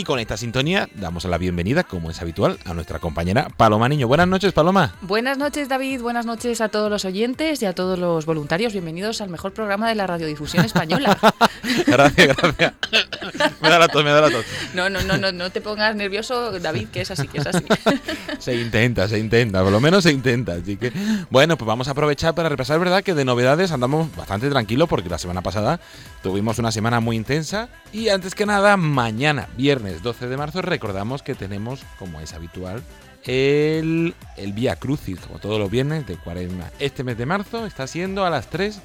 Y con esta sintonía damos la bienvenida, como es habitual, a nuestra compañera Paloma Niño. Buenas noches, Paloma. Buenas noches, David. Buenas noches a todos los oyentes y a todos los voluntarios. Bienvenidos al mejor programa de la radiodifusión española. gracias, gracias. me da la tos, me da la tos. No, no, no, no, no te pongas nervioso, David, que es así, que es así. se intenta, se intenta, por lo menos se intenta. Así que, bueno, pues vamos a aprovechar para repasar, ¿verdad? Que de novedades andamos bastante tranquilos porque la semana pasada tuvimos una semana muy intensa. Y antes que nada, mañana, viernes 12 de marzo, recordamos que tenemos, como es habitual, el, el Vía Crucis, como todos los viernes de cuaresma. Este mes de marzo está siendo a las 3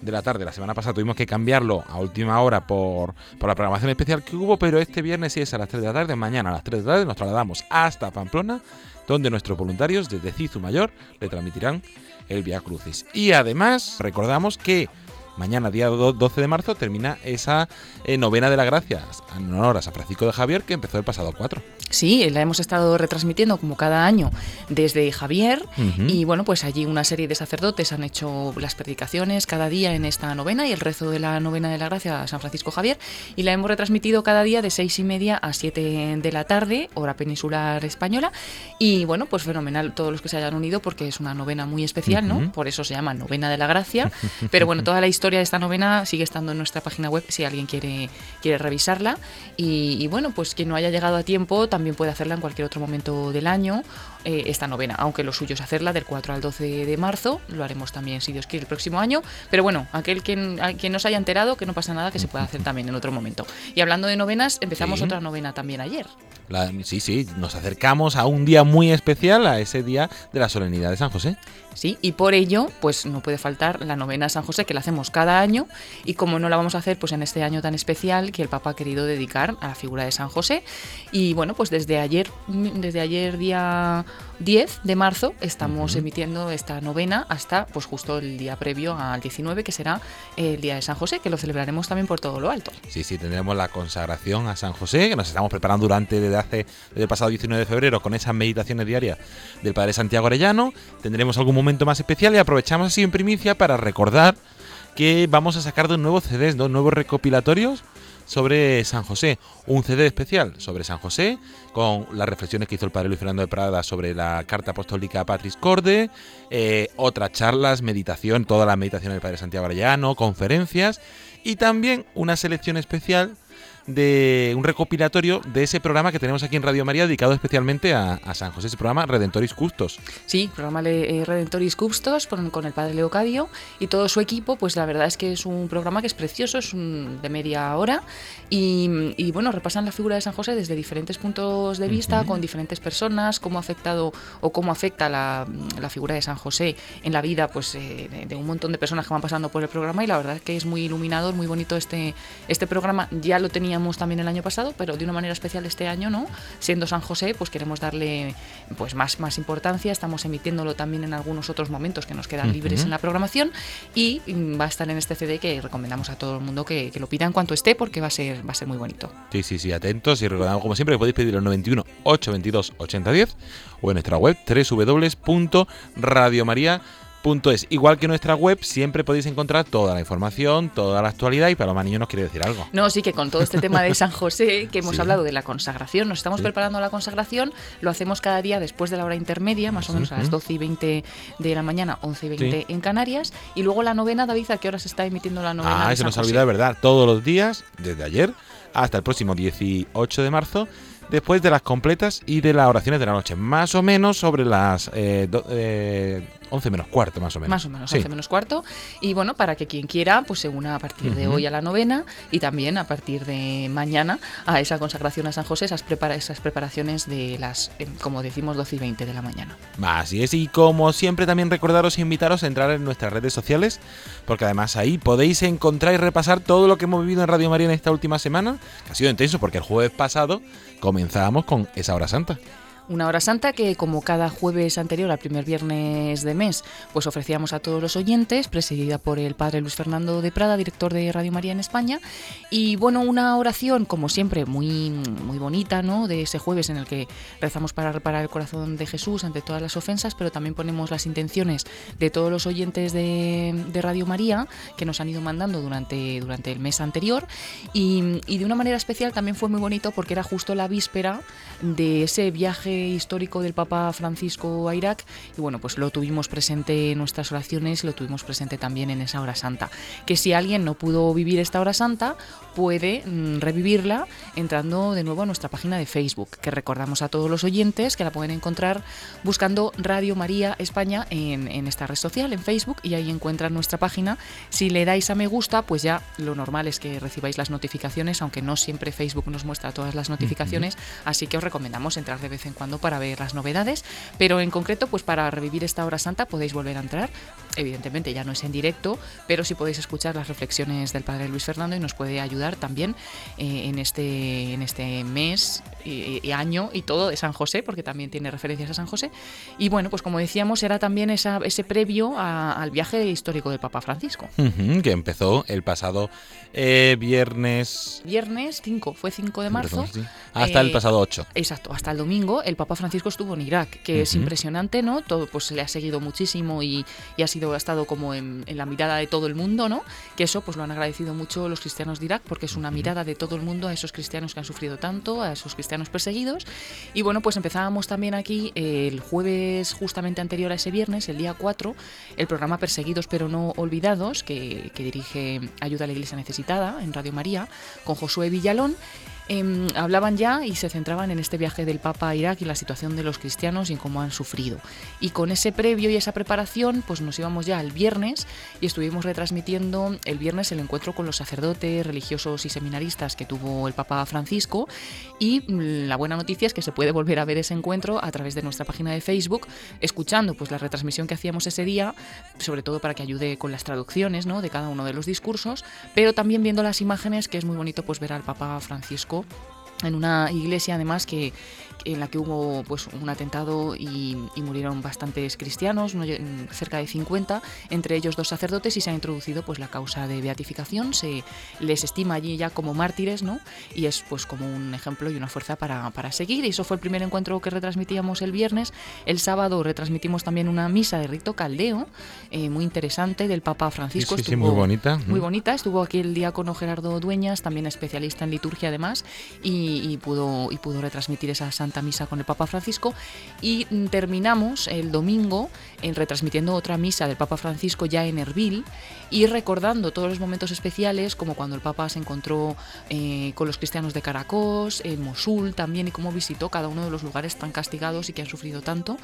de la tarde. La semana pasada tuvimos que cambiarlo a última hora por, por la programación especial que hubo, pero este viernes sí es a las 3 de la tarde. Mañana a las 3 de la tarde nos trasladamos hasta Pamplona, donde nuestros voluntarios desde Cizu Mayor le transmitirán el Via Crucis. Y además recordamos que mañana, día 12 de marzo, termina esa eh, novena de la gracia en honor a San Francisco de Javier que empezó el pasado 4. Sí, la hemos estado retransmitiendo como cada año desde Javier Ujú. y bueno, pues allí una serie de sacerdotes han hecho las predicaciones cada día en esta novena y el rezo de la novena de la gracia a San Francisco Javier y la hemos retransmitido cada día de seis y media a 7 de la tarde, hora peninsular española y bueno, pues fenomenal todos los que se hayan unido porque es una novena muy especial, Ujú. ¿no? Por eso se llama novena de la gracia, pero bueno, toda la historia historia de esta novena sigue estando en nuestra página web si alguien quiere, quiere revisarla. Y, bueno, pues quien no haya llegado a tiempo también puede hacerla en cualquier otro momento del año, eh, esta novena, aunque lo suyo es hacerla del 4 al 12 de marzo, lo haremos también si Dios quiere el próximo año, pero bueno, aquel quien, quien no se haya enterado, que no pasa nada, que se puede hacer también en otro momento. Y hablando de novenas, empezamos otra novena también ayer. Sí, sí, nos acercamos a un día muy especial, a ese día de la solemnidad de San José. Sí, y por ello, pues no puede faltar la novena San José, que la hacemos cada año, y como no la vamos a hacer, pues en este año tan especial que el Papa ha querido dedicar a la figura de San José. Y bueno, pues desde ayer, desde ayer día 10 de marzo, estamos emitiendo esta novena hasta pues justo el día previo al 19, que será el día de San José, que lo celebraremos también por todo lo alto. Sí, sí, tendremos la consagración a San José, que nos estamos preparando durante desde hace desde el pasado 19 de febrero con esas meditaciones diarias del Padre Santiago Arellano. Tendremos algún momento más especial y aprovechamos así en primicia para recordar que vamos a sacar dos nuevos CDs, dos nuevos recopilatorios sobre San José. Un CD especial sobre San José, con las reflexiones que hizo el padre Luis Fernando de Prada sobre la carta apostólica Patris Corde, eh, otras charlas, meditación, toda la meditación del padre Santiago Arellano, conferencias y también una selección especial de un recopilatorio de ese programa que tenemos aquí en Radio María dedicado especialmente a, San José, ese programa Redentoris Custos. Sí, programa eh, Redentoris Custos con, el padre Leocadio y todo su equipo, pues la verdad es que es un programa que es precioso, es de media hora y, bueno, repasan la figura de San José desde diferentes puntos de vista, con diferentes personas, cómo ha afectado o cómo afecta la, figura de San José en la vida pues eh, de, un montón de personas que van pasando por el programa y la verdad es que es muy iluminador, muy bonito este, este programa. Ya lo tenía también el año pasado, pero de una manera especial este año, ¿no? Siendo San José, pues queremos darle pues más, más importancia, estamos emitiéndolo también en algunos otros momentos que nos quedan libres en la programación y va a estar en este CD que recomendamos a todo el mundo que, lo pida en cuanto esté porque va a ser va a ser muy bonito. Sí, sí, sí, atentos y recordamos como siempre que podéis pedir el 91 822 8010 o en nuestra web www.radiomaria.com es. Igual que nuestra web, siempre podéis encontrar toda la información, toda la actualidad y Paloma Niño nos quiere decir algo. No, sí que con todo este tema de San José, que hemos hablado de la consagración, nos estamos preparando a la consagración, lo hacemos cada día después de la hora intermedia, más o menos a las 12 y 20 de la mañana, 11 y 20 en Canarias, y luego la novena, David, ¿a qué hora se está emitiendo la novena? Ah, eso nos ha olvidado de verdad, todos los días, desde ayer hasta el próximo 18 de marzo después de las completas y de las oraciones de la noche, más o menos sobre las eh, eh, 11 menos cuarto, más o menos. Más o menos, 11 menos cuarto. Y bueno, para que quien quiera, pues se una a partir de hoy a la novena y también a partir de mañana a esa consagración a San José, esas, prepara esas preparaciones de las, eh, como decimos, 12 y 20 de la mañana. Así es, y como siempre también recordaros e invitaros a entrar en nuestras redes sociales, porque además ahí podéis encontrar y repasar todo lo que hemos vivido en Radio María en esta última semana, que ha sido intenso, porque el jueves pasado comenzábamos con esa hora santa. Una hora santa que, como cada jueves anterior al primer viernes de mes, pues ofrecíamos a todos los oyentes, presidida por el padre Luis Fernando de Prada, director de Radio María en España. Y bueno, una oración, como siempre, muy, muy bonita, ¿no? De ese jueves en el que rezamos para reparar el corazón de Jesús ante todas las ofensas, pero también ponemos las intenciones de todos los oyentes de, Radio María que nos han ido mandando durante, durante el mes anterior. Y, y de una manera especial también fue muy bonito porque era justo la víspera de ese viaje histórico del Papa Francisco a Irak y bueno, pues lo tuvimos presente en nuestras oraciones, lo tuvimos presente también en esa hora santa. Que si alguien no pudo vivir esta hora santa, puede mm, revivirla entrando de nuevo a nuestra página de Facebook, que recordamos a todos los oyentes que la pueden encontrar buscando Radio María España en, en esta red social, en Facebook, y ahí encuentran nuestra página. Si le dais a me gusta, pues ya lo normal es que recibáis las notificaciones, aunque no siempre Facebook nos muestra todas las notificaciones, así que os recomendamos entrar de vez en cuando para ver las novedades, pero en concreto, pues para revivir esta hora santa podéis volver a entrar. Evidentemente ya no es en directo, pero sí podéis escuchar las reflexiones del Padre Luis Fernando y nos puede ayudar también eh, en, este, en este mes y, año y todo de San José, porque también tiene referencias a San José. Y bueno, pues como decíamos, era también esa, ese previo al viaje histórico del Papa Francisco. que empezó el pasado eh, viernes... Viernes 5, fue 5 de marzo. Hasta el eh, pasado 8. Exacto, hasta el domingo el Papa Francisco estuvo en Irak, que es impresionante, ¿no? Todo pues se le ha seguido muchísimo y, ha sido ha estado como en, la mirada de todo el mundo, ¿no? Que eso pues lo han agradecido mucho los cristianos de Irak porque es una mirada de todo el mundo a esos cristianos que han sufrido tanto, a esos cristianos perseguidos. Y bueno, pues empezábamos también aquí el jueves justamente anterior a ese viernes, el día 4, el programa Perseguidos pero no olvidados, que, que dirige Ayuda a la Iglesia Necesitada en Radio María, con Josué Villalón. Em, hablaban ya y se centraban en este viaje del Papa a Irak y la situación de los cristianos y en cómo han sufrido. Y con ese previo y esa preparación, pues nos íbamos ya el viernes y estuvimos retransmitiendo el viernes el encuentro con los sacerdotes, religiosos y seminaristas que tuvo el Papa Francisco. Y la buena noticia es que se puede volver a ver ese encuentro a través de nuestra página de Facebook, escuchando pues la retransmisión que hacíamos ese día, sobre todo para que ayude con las traducciones ¿no? de cada uno de los discursos, pero también viendo las imágenes, que es muy bonito pues ver al Papa Francisco en una iglesia además que, en la que hubo pues un atentado y, murieron bastantes cristianos, cerca de 50, entre ellos dos sacerdotes y se ha introducido pues la causa de beatificación, se les estima allí ya como mártires, ¿no? Y es pues como un ejemplo y una fuerza para, seguir. Y eso fue el primer encuentro que retransmitíamos el viernes. El sábado retransmitimos también una misa de rito caldeo, eh, muy interesante, del Papa Francisco. Sí, sí, muy bonita. Muy bonita. Estuvo aquí el diácono Gerardo Dueñas, también especialista en liturgia además, y, pudo, y pudo retransmitir esa santa Misa con el Papa Francisco y mm, terminamos el domingo en retransmitiendo otra misa del Papa Francisco ya en Erbil y recordando todos los momentos especiales como cuando el Papa se encontró eh, con los cristianos de Caracos, en Mosul también y cómo visitó cada uno de los lugares tan castigados y que han sufrido tanto.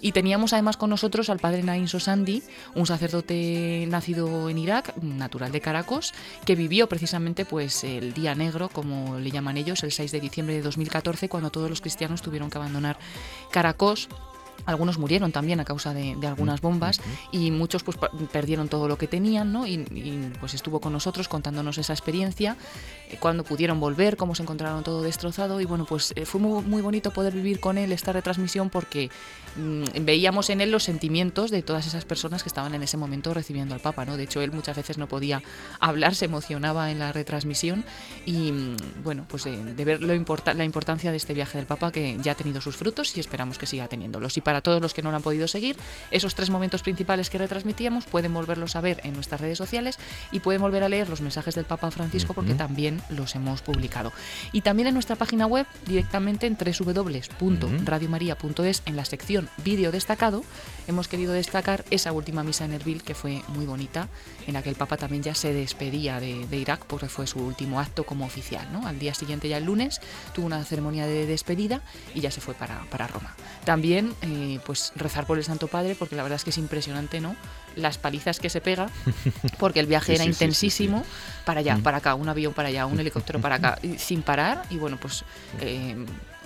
Y teníamos además con nosotros al padre Nain Sosandi, un sacerdote nacido en Irak, natural de Caracos, que vivió precisamente pues el día negro, como le llaman ellos, el 6 de diciembre de 2014, cuando todos los cristianos tuvieron que abandonar Caracos algunos murieron también a causa de, algunas bombas y muchos pues perdieron todo lo que tenían, ¿no? Y, pues estuvo con nosotros contándonos esa experiencia, eh, cuando pudieron volver, cómo se encontraron todo destrozado y bueno, pues eh, fue muy, muy, bonito poder vivir con él esta retransmisión porque mm, veíamos en él los sentimientos de todas esas personas que estaban en ese momento recibiendo al Papa, ¿no? De hecho, él muchas veces no podía hablar, se emocionaba en la retransmisión y mm, bueno, pues de, ver lo la importancia de este viaje del Papa que ya ha tenido sus frutos y esperamos que siga teniéndolos. Y para todos los que no lo han podido seguir, esos tres momentos principales que retransmitíamos pueden volverlos a ver en nuestras redes sociales y pueden volver a leer los mensajes del Papa Francisco porque también los hemos publicado. Y también en nuestra página web, directamente en www.radiomaria.es, en la sección vídeo destacado, hemos querido destacar esa última misa en Erbil que fue muy bonita, en la que el Papa también ya se despedía de, Irak porque fue su último acto como oficial. ¿no? Al día siguiente, ya el lunes, tuvo una ceremonia de despedida y ya se fue para, para Roma. También eh, pues rezar por el Santo Padre, porque la verdad es que es impresionante, ¿no? Las palizas que se pega, porque el viaje era intensísimo, para allá, mm. para acá, un avión para allá, un helicóptero para acá, sin parar, y bueno, pues eh,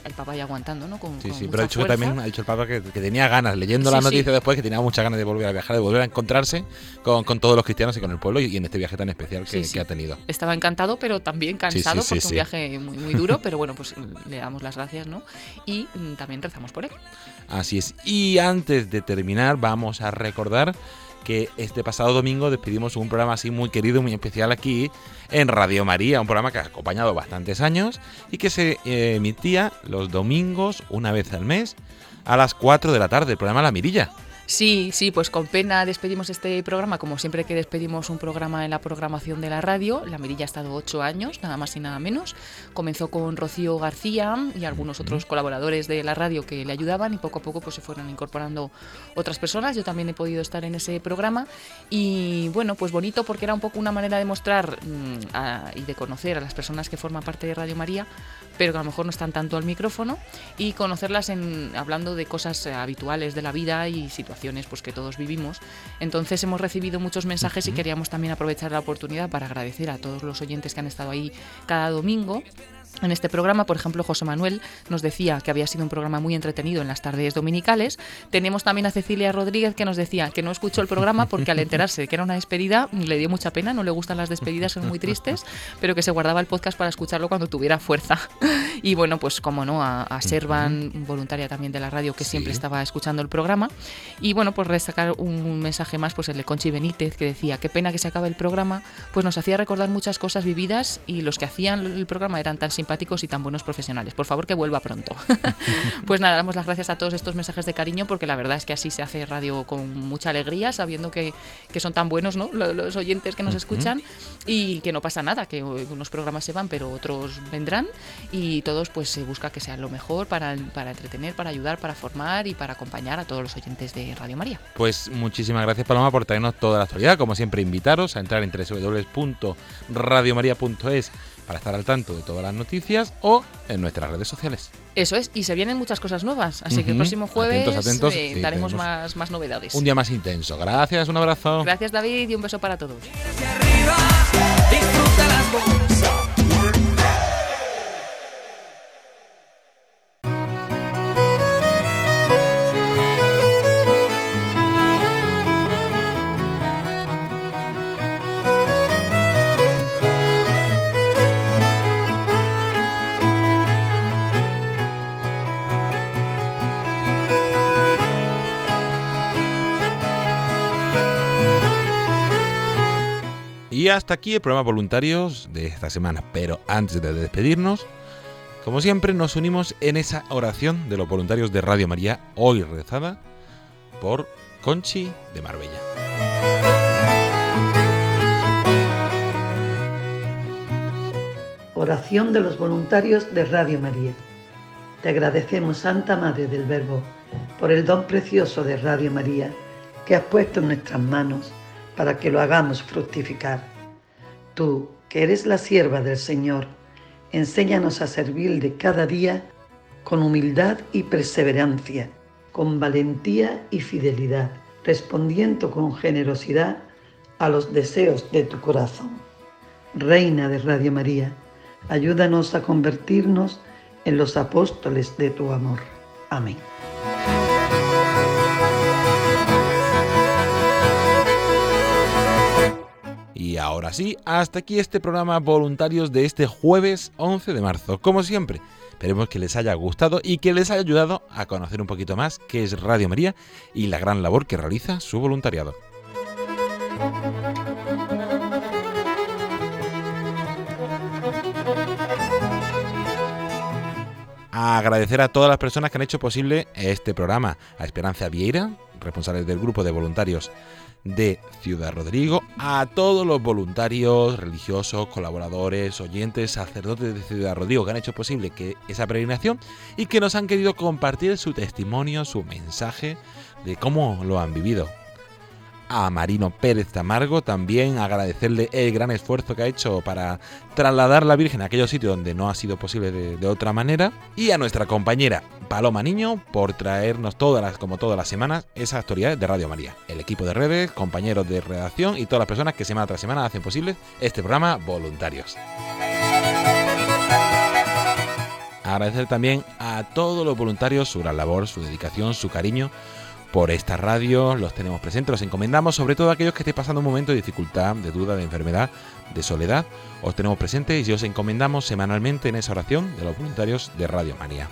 el Papa ya aguantando, ¿no? Con, sí, sí, pero ha dicho que también ha dicho el Papa que, tenía ganas, leyendo la noticia después, que tenía muchas ganas de volver a viajar, de volver a encontrarse con, todos los cristianos y con el pueblo y, en este viaje tan especial que, ha tenido. Estaba encantado, pero también cansado porque un viaje muy, muy duro, pero bueno, pues le damos las gracias, ¿no? Y mm, también rezamos por él. Así es. Y antes de terminar, vamos a recordar que este pasado domingo despedimos un programa así muy querido, muy especial aquí en Radio María, un programa que ha acompañado bastantes años y que se emitía los domingos una vez al mes a las 4 de la tarde, el programa La Mirilla. Sí, sí, pues con pena despedimos este programa, como siempre que despedimos un programa en la programación de la radio. La Mirilla ha estado ocho años, nada más y nada menos. Comenzó con Rocío García y algunos otros colaboradores de la radio que le ayudaban y poco a poco pues se fueron incorporando otras personas. Yo también he podido estar en ese programa y bueno, pues bonito porque era un poco una manera de mostrar mm, y de conocer a las personas que forman parte de Radio María, pero que a lo mejor no están tanto al micrófono y conocerlas en, hablando de cosas habituales de la vida y situaciones pues que todos vivimos. Entonces hemos recibido muchos mensajes y queríamos también aprovechar la oportunidad para agradecer a todos los oyentes que han estado ahí cada domingo en este programa, por ejemplo, José Manuel nos decía que había sido un programa muy entretenido en las tardes dominicales. Tenemos también a Cecilia Rodríguez que nos decía que no escuchó el programa porque al enterarse de que era una despedida le dio mucha pena, no le gustan las despedidas, son muy tristes, pero que se guardaba el podcast para escucharlo cuando tuviera fuerza. Y bueno, pues como no, a, Servan, voluntaria también de la radio, que siempre estaba escuchando el programa. Y bueno, pues destacar un mensaje más, pues el de Conchi Benítez, que decía, qué pena que se acabe el programa, pues nos hacía recordar muchas cosas vividas y los que hacían el programa eran tan simpáticos simpáticos y tan buenos profesionales. Por favor, que vuelva pronto. pues nada, damos las gracias a todos estos mensajes de cariño porque la verdad es que así se hace radio con mucha alegría, sabiendo que, que son tan buenos ¿no? los oyentes que nos escuchan y que no pasa nada, que unos programas se van, pero otros vendrán y todos pues se busca que sea lo mejor para, para entretener, para ayudar, para formar y para acompañar a todos los oyentes de Radio María. Pues muchísimas gracias Paloma por traernos toda la actualidad. Como siempre, invitaros a entrar en www.radiomaria.es para estar al tanto de todas las noticias o en nuestras redes sociales. Eso es, y se vienen muchas cosas nuevas, así que el próximo jueves eh, daremos más, más novedades. Un día más intenso. Gracias, un abrazo. Gracias David y un beso para todos. Y hasta aquí el programa voluntarios de esta semana. Pero antes de despedirnos, como siempre, nos unimos en esa oración de los voluntarios de Radio María, hoy rezada por Conchi de Marbella. Oración de los voluntarios de Radio María. Te agradecemos, Santa Madre del Verbo, por el don precioso de Radio María que has puesto en nuestras manos para que lo hagamos fructificar. Tú, que eres la sierva del Señor, enséñanos a servirle cada día con humildad y perseverancia, con valentía y fidelidad, respondiendo con generosidad a los deseos de tu corazón. Reina de Radio María, ayúdanos a convertirnos en los apóstoles de tu amor. Amén. Y ahora sí, hasta aquí este programa voluntarios de este jueves 11 de marzo. Como siempre, esperemos que les haya gustado y que les haya ayudado a conocer un poquito más qué es Radio María y la gran labor que realiza su voluntariado. agradecer a todas las personas que han hecho posible este programa, a Esperanza Vieira, responsable del grupo de voluntarios de Ciudad Rodrigo, a todos los voluntarios, religiosos, colaboradores, oyentes, sacerdotes de Ciudad Rodrigo que han hecho posible que esa peregrinación y que nos han querido compartir su testimonio, su mensaje de cómo lo han vivido. A Marino Pérez Tamargo, también agradecerle el gran esfuerzo que ha hecho para trasladar la Virgen a aquellos sitios donde no ha sido posible de, otra manera, y a nuestra compañera Paloma Niño por traernos todas las, como todas las semanas, esas actualidades de Radio María. El equipo de redes, compañeros de redacción y todas las personas que semana tras semana hacen posible este programa voluntarios. Agradecer también a todos los voluntarios su gran labor, su dedicación, su cariño por esta radio, los tenemos presentes, los encomendamos, sobre todo a aquellos que estén pasando un momento de dificultad, de duda, de enfermedad, de soledad, os tenemos presentes y os encomendamos semanalmente en esa oración de los voluntarios de Radio Manía.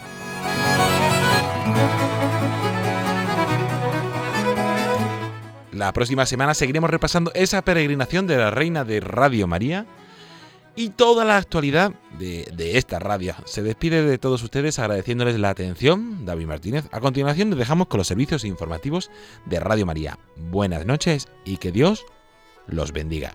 La próxima semana seguiremos repasando esa peregrinación de la Reina de Radio María y toda la actualidad de, esta radio. Se despide de todos ustedes agradeciéndoles la atención, David Martínez. A continuación nos dejamos con los servicios informativos de Radio María. Buenas noches y que Dios los bendiga.